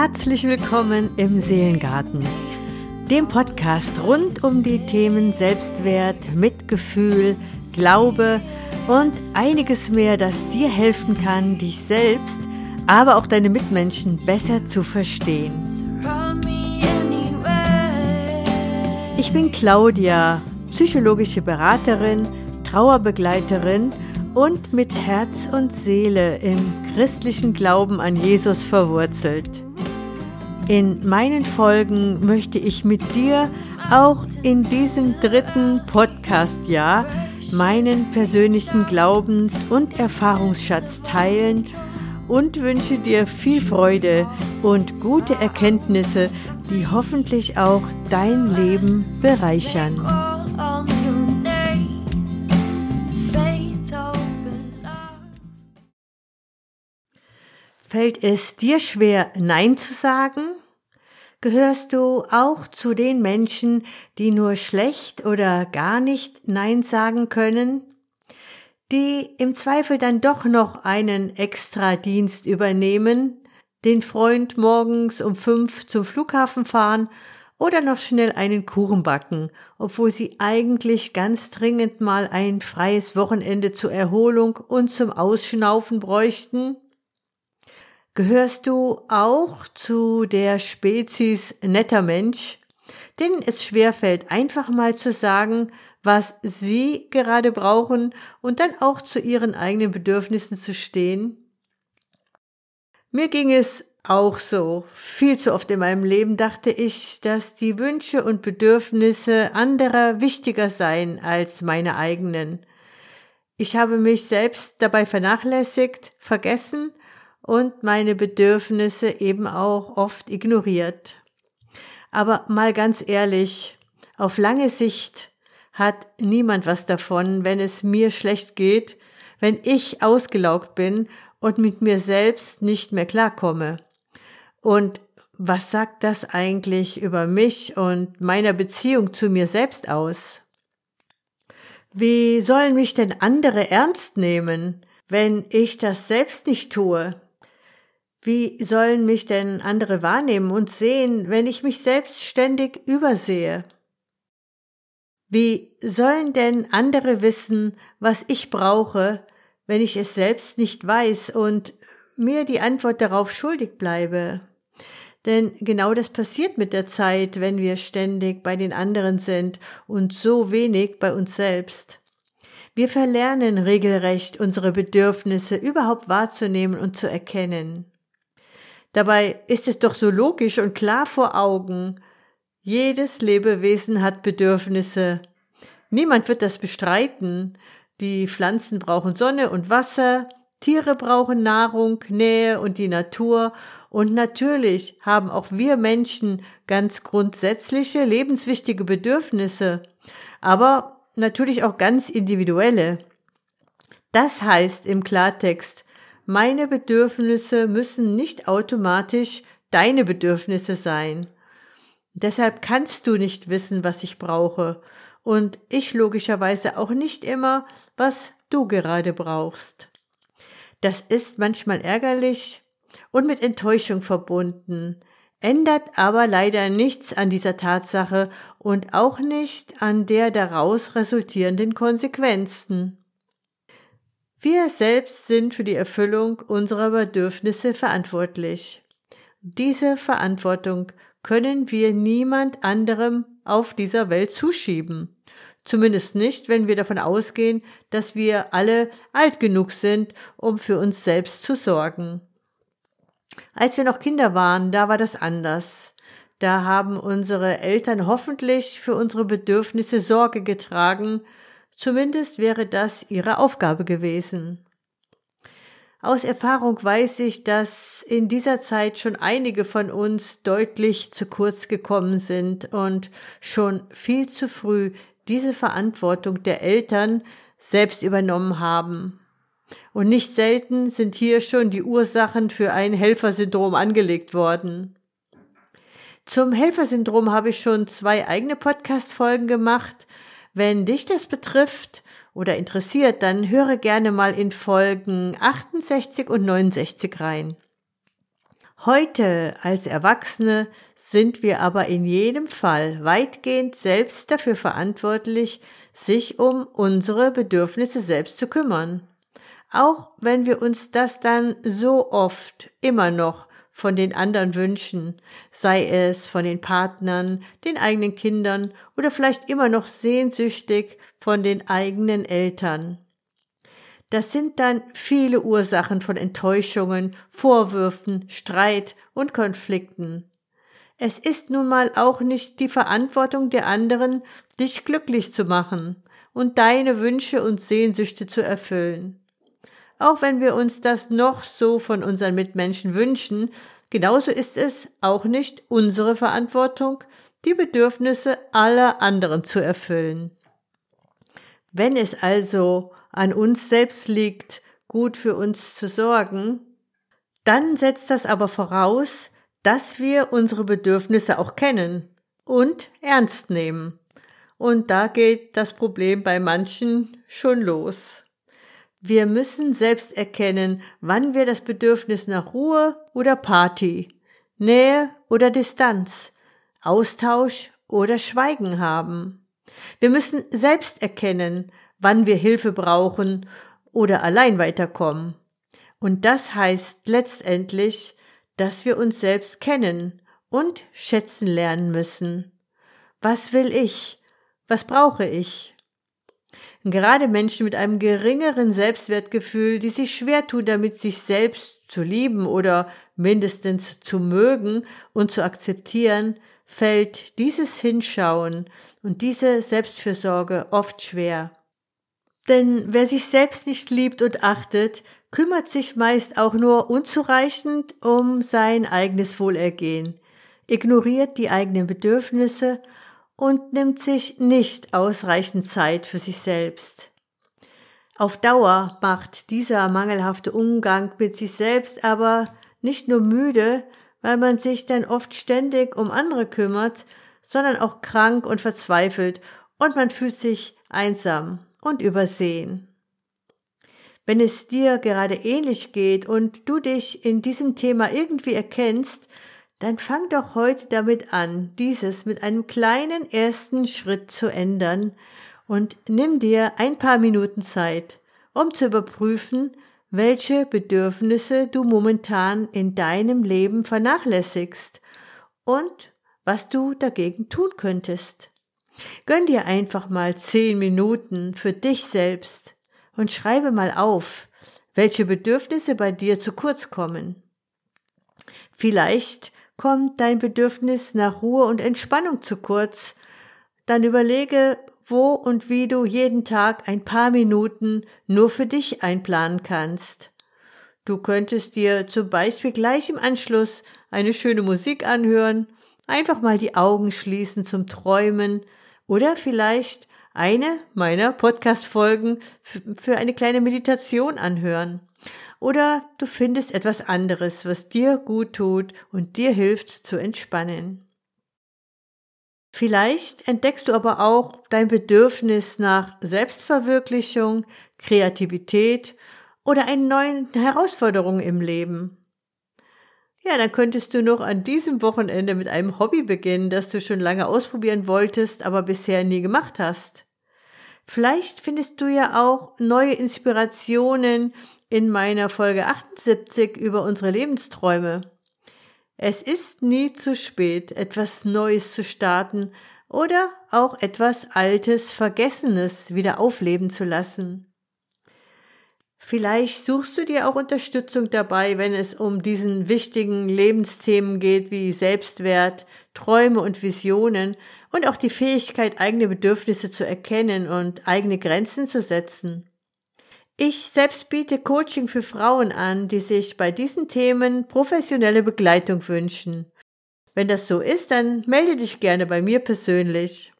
Herzlich willkommen im Seelengarten, dem Podcast rund um die Themen Selbstwert, Mitgefühl, Glaube und einiges mehr, das dir helfen kann, dich selbst, aber auch deine Mitmenschen besser zu verstehen. Ich bin Claudia, psychologische Beraterin, Trauerbegleiterin und mit Herz und Seele im christlichen Glauben an Jesus verwurzelt. In meinen Folgen möchte ich mit dir auch in diesem dritten Podcast-Jahr meinen persönlichen Glaubens- und Erfahrungsschatz teilen und wünsche dir viel Freude und gute Erkenntnisse, die hoffentlich auch dein Leben bereichern. Fällt es dir schwer, Nein zu sagen? Gehörst du auch zu den Menschen, die nur schlecht oder gar nicht Nein sagen können? Die im Zweifel dann doch noch einen Extradienst übernehmen, den Freund morgens um fünf zum Flughafen fahren oder noch schnell einen Kuchen backen, obwohl sie eigentlich ganz dringend mal ein freies Wochenende zur Erholung und zum Ausschnaufen bräuchten? Gehörst du auch zu der Spezies netter Mensch, denen es schwerfällt, einfach mal zu sagen, was sie gerade brauchen und dann auch zu ihren eigenen Bedürfnissen zu stehen? Mir ging es auch so. Viel zu oft in meinem Leben dachte ich, dass die Wünsche und Bedürfnisse anderer wichtiger seien als meine eigenen. Ich habe mich selbst dabei vernachlässigt, vergessen und meine Bedürfnisse eben auch oft ignoriert. Aber mal ganz ehrlich, auf lange Sicht hat niemand was davon, wenn es mir schlecht geht, wenn ich ausgelaugt bin und mit mir selbst nicht mehr klarkomme. Und was sagt das eigentlich über mich und meiner Beziehung zu mir selbst aus? Wie sollen mich denn andere ernst nehmen, wenn ich das selbst nicht tue? Wie sollen mich denn andere wahrnehmen und sehen, wenn ich mich selbst ständig übersehe? Wie sollen denn andere wissen, was ich brauche, wenn ich es selbst nicht weiß und mir die Antwort darauf schuldig bleibe? Denn genau das passiert mit der Zeit, wenn wir ständig bei den anderen sind und so wenig bei uns selbst. Wir verlernen regelrecht unsere Bedürfnisse überhaupt wahrzunehmen und zu erkennen. Dabei ist es doch so logisch und klar vor Augen. Jedes Lebewesen hat Bedürfnisse. Niemand wird das bestreiten. Die Pflanzen brauchen Sonne und Wasser, Tiere brauchen Nahrung, Nähe und die Natur, und natürlich haben auch wir Menschen ganz grundsätzliche, lebenswichtige Bedürfnisse, aber natürlich auch ganz individuelle. Das heißt im Klartext, meine Bedürfnisse müssen nicht automatisch deine Bedürfnisse sein. Deshalb kannst du nicht wissen, was ich brauche, und ich logischerweise auch nicht immer, was du gerade brauchst. Das ist manchmal ärgerlich und mit Enttäuschung verbunden, ändert aber leider nichts an dieser Tatsache und auch nicht an der daraus resultierenden Konsequenzen. Wir selbst sind für die Erfüllung unserer Bedürfnisse verantwortlich. Diese Verantwortung können wir niemand anderem auf dieser Welt zuschieben. Zumindest nicht, wenn wir davon ausgehen, dass wir alle alt genug sind, um für uns selbst zu sorgen. Als wir noch Kinder waren, da war das anders. Da haben unsere Eltern hoffentlich für unsere Bedürfnisse Sorge getragen Zumindest wäre das ihre Aufgabe gewesen. Aus Erfahrung weiß ich, dass in dieser Zeit schon einige von uns deutlich zu kurz gekommen sind und schon viel zu früh diese Verantwortung der Eltern selbst übernommen haben. Und nicht selten sind hier schon die Ursachen für ein Helfersyndrom angelegt worden. Zum Helfersyndrom habe ich schon zwei eigene Podcast-Folgen gemacht. Wenn dich das betrifft oder interessiert, dann höre gerne mal in Folgen 68 und 69 rein. Heute als Erwachsene sind wir aber in jedem Fall weitgehend selbst dafür verantwortlich, sich um unsere Bedürfnisse selbst zu kümmern. Auch wenn wir uns das dann so oft immer noch von den anderen wünschen, sei es von den Partnern, den eigenen Kindern oder vielleicht immer noch sehnsüchtig von den eigenen Eltern. Das sind dann viele Ursachen von Enttäuschungen, Vorwürfen, Streit und Konflikten. Es ist nun mal auch nicht die Verantwortung der anderen, dich glücklich zu machen und deine Wünsche und Sehnsüchte zu erfüllen. Auch wenn wir uns das noch so von unseren Mitmenschen wünschen, genauso ist es auch nicht unsere Verantwortung, die Bedürfnisse aller anderen zu erfüllen. Wenn es also an uns selbst liegt, gut für uns zu sorgen, dann setzt das aber voraus, dass wir unsere Bedürfnisse auch kennen und ernst nehmen. Und da geht das Problem bei manchen schon los. Wir müssen selbst erkennen, wann wir das Bedürfnis nach Ruhe oder Party, Nähe oder Distanz, Austausch oder Schweigen haben. Wir müssen selbst erkennen, wann wir Hilfe brauchen oder allein weiterkommen. Und das heißt letztendlich, dass wir uns selbst kennen und schätzen lernen müssen. Was will ich? Was brauche ich? Gerade Menschen mit einem geringeren Selbstwertgefühl, die sich schwer tun, damit sich selbst zu lieben oder mindestens zu mögen und zu akzeptieren, fällt dieses Hinschauen und diese Selbstfürsorge oft schwer. Denn wer sich selbst nicht liebt und achtet, kümmert sich meist auch nur unzureichend um sein eigenes Wohlergehen, ignoriert die eigenen Bedürfnisse und nimmt sich nicht ausreichend Zeit für sich selbst. Auf Dauer macht dieser mangelhafte Umgang mit sich selbst aber nicht nur müde, weil man sich dann oft ständig um andere kümmert, sondern auch krank und verzweifelt und man fühlt sich einsam und übersehen. Wenn es dir gerade ähnlich geht und du dich in diesem Thema irgendwie erkennst, dann fang doch heute damit an, dieses mit einem kleinen ersten Schritt zu ändern und nimm dir ein paar Minuten Zeit, um zu überprüfen, welche Bedürfnisse du momentan in deinem Leben vernachlässigst und was du dagegen tun könntest. Gönn dir einfach mal zehn Minuten für dich selbst und schreibe mal auf, welche Bedürfnisse bei dir zu kurz kommen. Vielleicht kommt dein Bedürfnis nach Ruhe und Entspannung zu kurz. Dann überlege, wo und wie du jeden Tag ein paar Minuten nur für dich einplanen kannst. Du könntest dir zum Beispiel gleich im Anschluss eine schöne Musik anhören, einfach mal die Augen schließen zum Träumen oder vielleicht eine meiner Podcast-Folgen für eine kleine Meditation anhören. Oder du findest etwas anderes, was dir gut tut und dir hilft zu entspannen. Vielleicht entdeckst du aber auch dein Bedürfnis nach Selbstverwirklichung, Kreativität oder einen neuen Herausforderungen im Leben. Ja, dann könntest du noch an diesem Wochenende mit einem Hobby beginnen, das du schon lange ausprobieren wolltest, aber bisher nie gemacht hast. Vielleicht findest du ja auch neue Inspirationen in meiner Folge 78 über unsere Lebensträume. Es ist nie zu spät, etwas Neues zu starten oder auch etwas Altes, Vergessenes wieder aufleben zu lassen. Vielleicht suchst du dir auch Unterstützung dabei, wenn es um diesen wichtigen Lebensthemen geht wie Selbstwert, Träume und Visionen und auch die Fähigkeit, eigene Bedürfnisse zu erkennen und eigene Grenzen zu setzen. Ich selbst biete Coaching für Frauen an, die sich bei diesen Themen professionelle Begleitung wünschen. Wenn das so ist, dann melde dich gerne bei mir persönlich.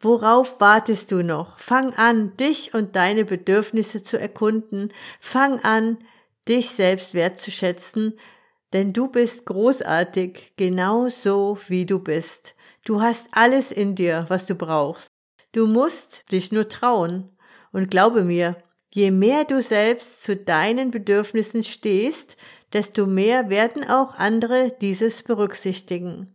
Worauf wartest du noch? Fang an, dich und deine Bedürfnisse zu erkunden. Fang an, dich selbst wertzuschätzen, denn du bist großartig, genau so wie du bist. Du hast alles in dir, was du brauchst. Du musst dich nur trauen. Und glaube mir, je mehr du selbst zu deinen Bedürfnissen stehst, desto mehr werden auch andere dieses berücksichtigen.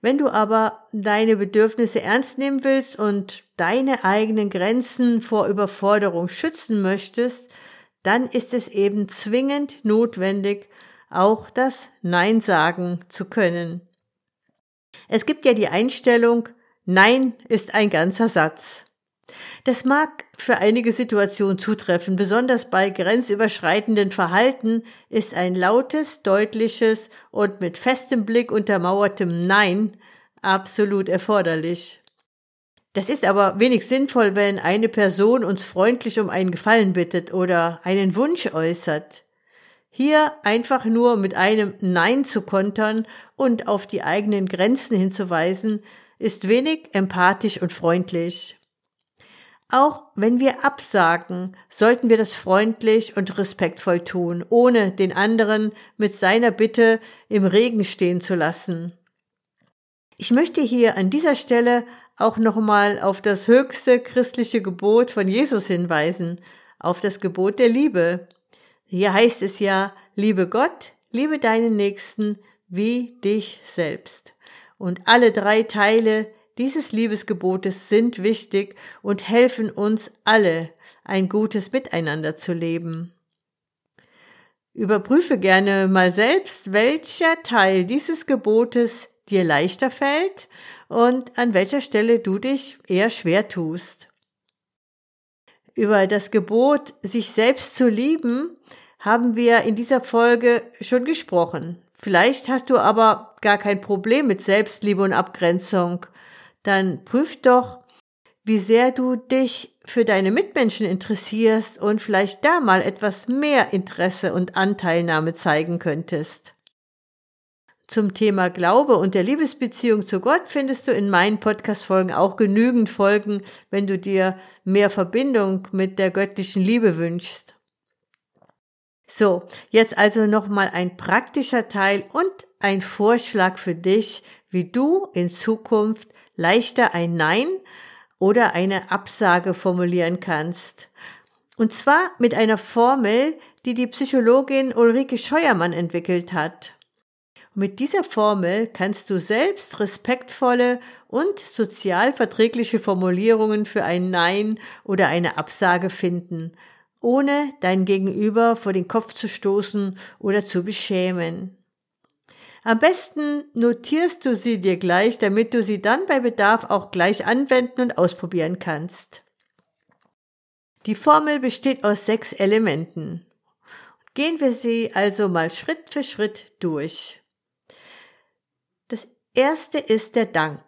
Wenn du aber deine Bedürfnisse ernst nehmen willst und deine eigenen Grenzen vor Überforderung schützen möchtest, dann ist es eben zwingend notwendig, auch das Nein sagen zu können. Es gibt ja die Einstellung, Nein ist ein ganzer Satz. Das mag für einige Situationen zutreffen, besonders bei grenzüberschreitenden Verhalten ist ein lautes, deutliches und mit festem Blick untermauertem Nein absolut erforderlich. Das ist aber wenig sinnvoll, wenn eine Person uns freundlich um einen Gefallen bittet oder einen Wunsch äußert. Hier einfach nur mit einem Nein zu kontern und auf die eigenen Grenzen hinzuweisen, ist wenig empathisch und freundlich. Auch wenn wir absagen, sollten wir das freundlich und respektvoll tun, ohne den anderen mit seiner Bitte im Regen stehen zu lassen. Ich möchte hier an dieser Stelle auch nochmal auf das höchste christliche Gebot von Jesus hinweisen, auf das Gebot der Liebe. Hier heißt es ja, liebe Gott, liebe deinen Nächsten wie dich selbst. Und alle drei Teile dieses Liebesgebotes sind wichtig und helfen uns alle, ein gutes Miteinander zu leben. Überprüfe gerne mal selbst, welcher Teil dieses Gebotes dir leichter fällt und an welcher Stelle du dich eher schwer tust. Über das Gebot, sich selbst zu lieben, haben wir in dieser Folge schon gesprochen. Vielleicht hast du aber gar kein Problem mit Selbstliebe und Abgrenzung. Dann prüf doch, wie sehr du dich für deine Mitmenschen interessierst und vielleicht da mal etwas mehr Interesse und Anteilnahme zeigen könntest. Zum Thema Glaube und der Liebesbeziehung zu Gott findest du in meinen Podcast-Folgen auch genügend Folgen, wenn du dir mehr Verbindung mit der göttlichen Liebe wünschst. So, jetzt also nochmal ein praktischer Teil und ein Vorschlag für dich, wie du in Zukunft leichter ein Nein oder eine Absage formulieren kannst. Und zwar mit einer Formel, die die Psychologin Ulrike Scheuermann entwickelt hat. Mit dieser Formel kannst du selbst respektvolle und sozial verträgliche Formulierungen für ein Nein oder eine Absage finden, ohne dein Gegenüber vor den Kopf zu stoßen oder zu beschämen. Am besten notierst du sie dir gleich, damit du sie dann bei Bedarf auch gleich anwenden und ausprobieren kannst. Die Formel besteht aus sechs Elementen. Gehen wir sie also mal Schritt für Schritt durch. Das erste ist der Dank.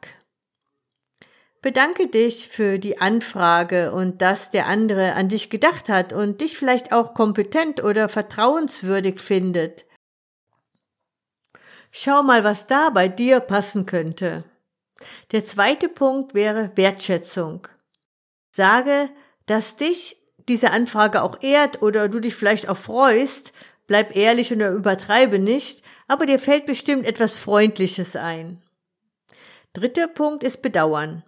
Bedanke dich für die Anfrage und dass der andere an dich gedacht hat und dich vielleicht auch kompetent oder vertrauenswürdig findet. Schau mal, was da bei dir passen könnte. Der zweite Punkt wäre Wertschätzung. Sage, dass dich diese Anfrage auch ehrt oder du dich vielleicht auch freust, bleib ehrlich und übertreibe nicht, aber dir fällt bestimmt etwas Freundliches ein. Dritter Punkt ist Bedauern.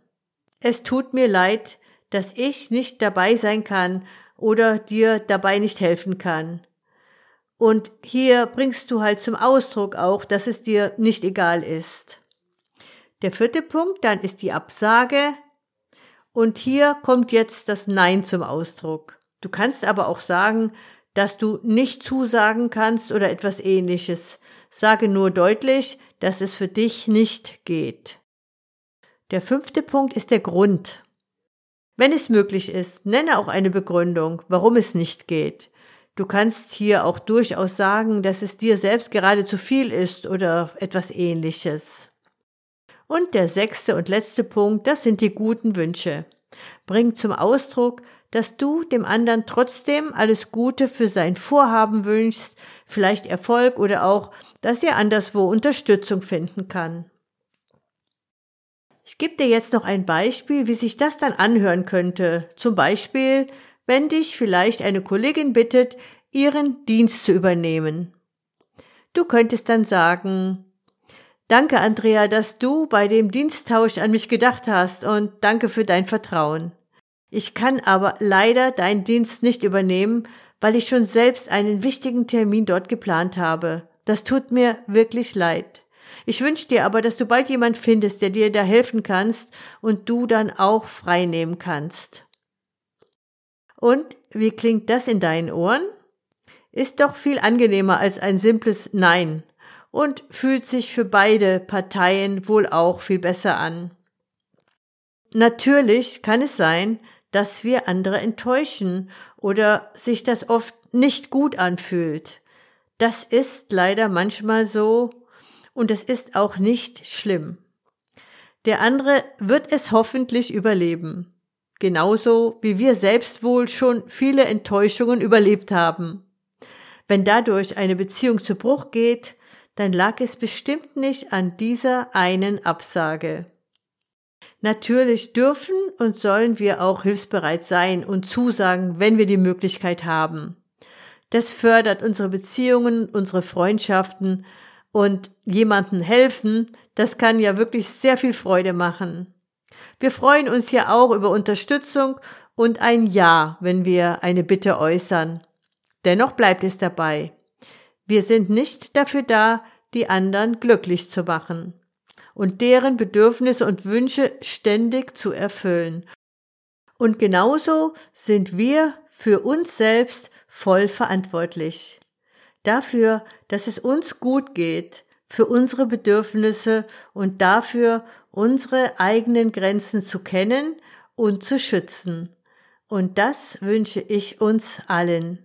Es tut mir leid, dass ich nicht dabei sein kann oder dir dabei nicht helfen kann. Und hier bringst du halt zum Ausdruck auch, dass es dir nicht egal ist. Der vierte Punkt dann ist die Absage. Und hier kommt jetzt das Nein zum Ausdruck. Du kannst aber auch sagen, dass du nicht zusagen kannst oder etwas ähnliches. Sage nur deutlich, dass es für dich nicht geht. Der fünfte Punkt ist der Grund. Wenn es möglich ist, nenne auch eine Begründung, warum es nicht geht. Du kannst hier auch durchaus sagen, dass es dir selbst gerade zu viel ist oder etwas ähnliches. Und der sechste und letzte Punkt, das sind die guten Wünsche. Bring zum Ausdruck, dass du dem anderen trotzdem alles Gute für sein Vorhaben wünschst, vielleicht Erfolg oder auch, dass er anderswo Unterstützung finden kann. Ich gebe dir jetzt noch ein Beispiel, wie sich das dann anhören könnte. Zum Beispiel, wenn dich vielleicht eine Kollegin bittet, ihren Dienst zu übernehmen. Du könntest dann sagen, Danke, Andrea, dass du bei dem Diensttausch an mich gedacht hast und danke für dein Vertrauen. Ich kann aber leider deinen Dienst nicht übernehmen, weil ich schon selbst einen wichtigen Termin dort geplant habe. Das tut mir wirklich leid. Ich wünsche dir aber, dass du bald jemand findest, der dir da helfen kannst und du dann auch frei nehmen kannst. Und wie klingt das in deinen Ohren? Ist doch viel angenehmer als ein simples Nein und fühlt sich für beide Parteien wohl auch viel besser an. Natürlich kann es sein, dass wir andere enttäuschen oder sich das oft nicht gut anfühlt. Das ist leider manchmal so und es ist auch nicht schlimm. Der andere wird es hoffentlich überleben. Genauso wie wir selbst wohl schon viele Enttäuschungen überlebt haben. Wenn dadurch eine Beziehung zu Bruch geht, dann lag es bestimmt nicht an dieser einen Absage. Natürlich dürfen und sollen wir auch hilfsbereit sein und zusagen, wenn wir die Möglichkeit haben. Das fördert unsere Beziehungen, unsere Freundschaften und jemandem helfen, das kann ja wirklich sehr viel Freude machen. Wir freuen uns ja auch über Unterstützung und ein Ja, wenn wir eine Bitte äußern. Dennoch bleibt es dabei. Wir sind nicht dafür da, die anderen glücklich zu machen und deren Bedürfnisse und Wünsche ständig zu erfüllen. Und genauso sind wir für uns selbst voll verantwortlich. Dafür, dass es uns gut geht, für unsere Bedürfnisse und dafür, unsere eigenen Grenzen zu kennen und zu schützen. Und das wünsche ich uns allen.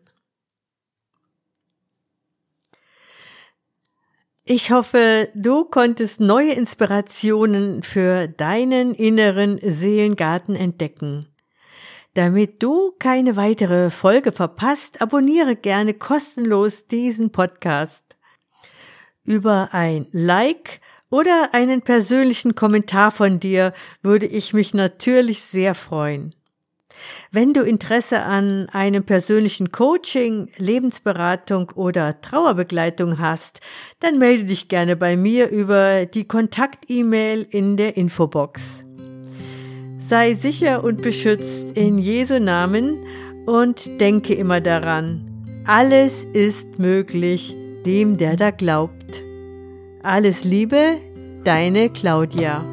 Ich hoffe, du konntest neue Inspirationen für deinen inneren Seelengarten entdecken. Damit du keine weitere Folge verpasst, abonniere gerne kostenlos diesen Podcast. Über ein Like oder einen persönlichen Kommentar von dir würde ich mich natürlich sehr freuen. Wenn du Interesse an einem persönlichen Coaching, Lebensberatung oder Trauerbegleitung hast, dann melde dich gerne bei mir über die Kontakt-E-Mail in der Infobox. Sei sicher und beschützt in Jesu Namen und denke immer daran, alles ist möglich dem, der da glaubt. Alles Liebe, deine Claudia.